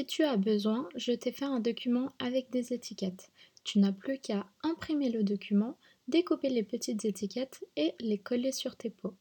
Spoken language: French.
Si tu as besoin, je t'ai fait un document avec des étiquettes. Tu n'as plus qu'à imprimer le document, découper les petites étiquettes et les coller sur tes pots.